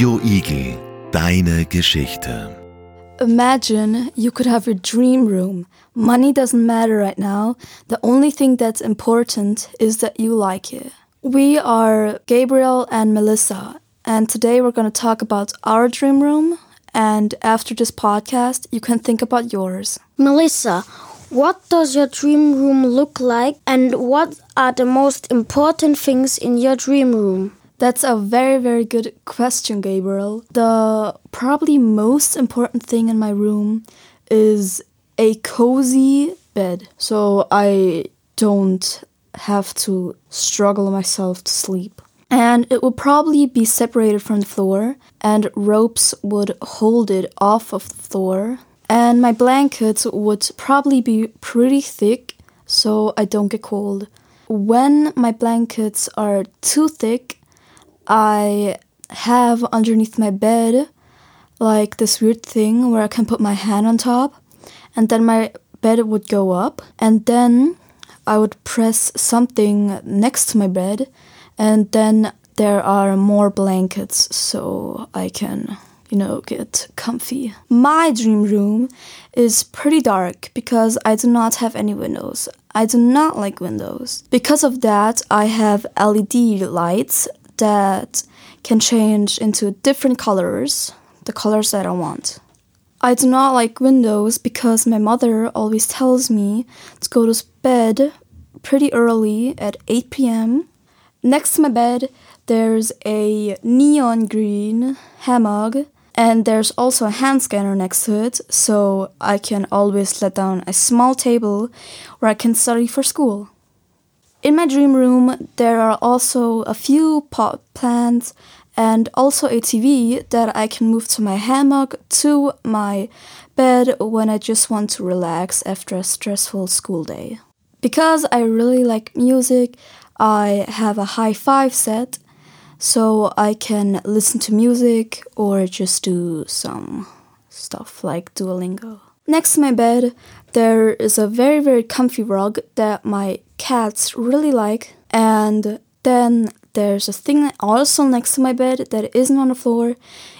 Radio Igel, deine Geschichte. Imagine you could have your dream room. Money doesn't matter right now. The only thing that's important is that you like it. We are Gabriel and Melissa, and today we're going to talk about our dream room. And after this podcast, you can think about yours. Melissa, what does your dream room look like, and what are the most important things in your dream room? That's a very, very good question, Gabriel. The probably most important thing in my room is a cozy bed. So I don't have to struggle myself to sleep. And it would probably be separated from the floor, and ropes would hold it off of the floor. And my blankets would probably be pretty thick so I don't get cold. When my blankets are too thick, I have underneath my bed like this weird thing where I can put my hand on top and then my bed would go up and then I would press something next to my bed and then there are more blankets so I can you know get comfy. My dream room is pretty dark because I do not have any windows. I do not like windows. Because of that, I have LED lights that can change into different colors, the colors that I want. I do not like windows because my mother always tells me to go to bed pretty early at 8 p.m. Next to my bed, there's a neon green hammock, and there's also a hand scanner next to it, so I can always let down a small table where I can study for school. In my dream room, there are also a few pot plants and also a TV that I can move to my hammock to my bed when I just want to relax after a stressful school day. Because I really like music, I have a hi-fi set so I can listen to music or just do some stuff like Duolingo. Next to my bed, there is a very, very comfy rug that my cats really like. And then there's a thing also next to my bed that isn't on the floor.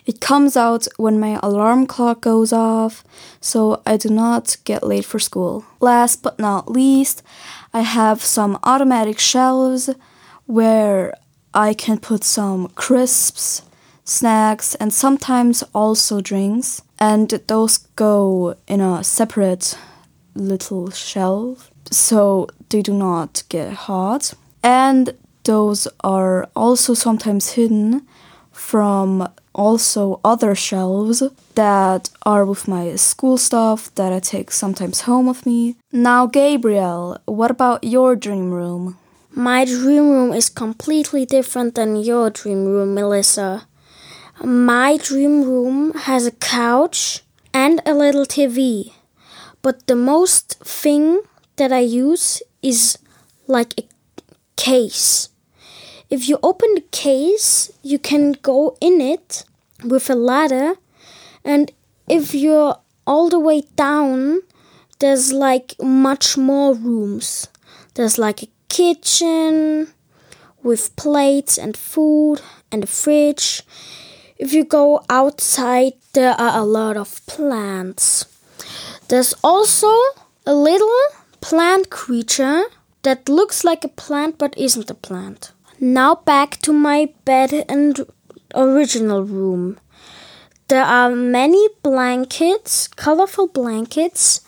It comes out when my alarm clock goes off, so I do not get late for school. Last but not least, I have some automatic shelves where I can put some crisps, snacks, and sometimes also drinks. And those go in a separate little shelf so they do not get hot. And those are also sometimes hidden from also other shelves that are with my school stuff that I take sometimes home with me. Now, Gabriel, what about your dream room? My dream room is completely different than your dream room, Melissa. My dream room has a couch and a little TV. But the most thing that I use is like a case. If you open the case, you can go in it with a ladder, and if you're all the way down, there's like much more rooms. There's like a kitchen with plates and food and a fridge. If you go outside, there are a lot of plants. There's also a little plant creature that looks like a plant but isn't a plant. Now back to my bed and original room. There are many blankets, colorful blankets,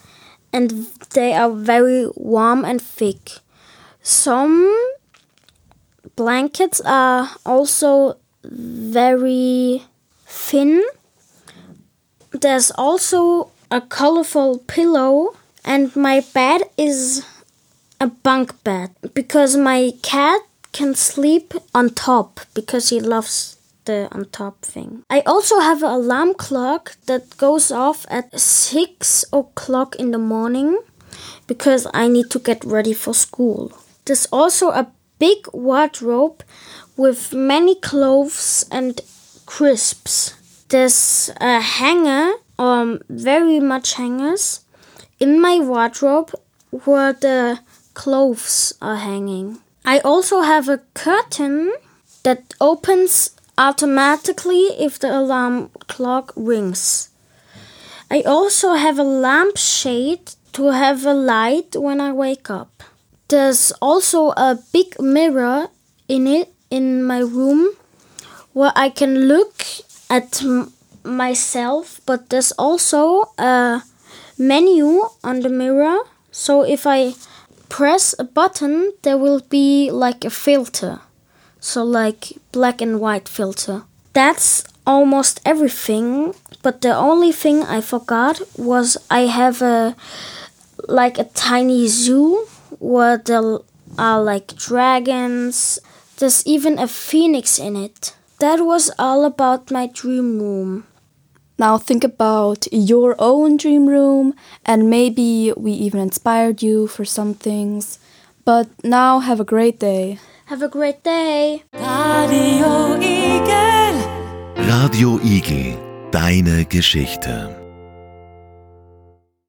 and they are very warm and thick. Some blankets are also very thin. There's also a colorful pillow, and my bed is a bunk bed because my cat can sleep on top because he loves the on top thing. I also have an alarm clock that goes off at 6 o'clock in the morning because I need to get ready for school. There's also a big wardrobe with many clothes and crisps. There's a hanger, um, very much hangers, in my wardrobe where the clothes are hanging. I also have a curtain that opens automatically if the alarm clock rings. I also have a lampshade to have a light when I wake up. There's also a big mirror in it in my room where I can look at myself, but there's also a menu on the mirror. So if I press a button, there will be like a filter. So, like black and white filter. That's almost everything, but the only thing I forgot was I have a like a tiny zoo where there are like dragons. There's even a phoenix in it. That was all about my dream room. Now think about your own dream room, and maybe we even inspired you for some things. But now have a great day. Have a great day. Radio Igel. Radio Igel, deine Geschichte.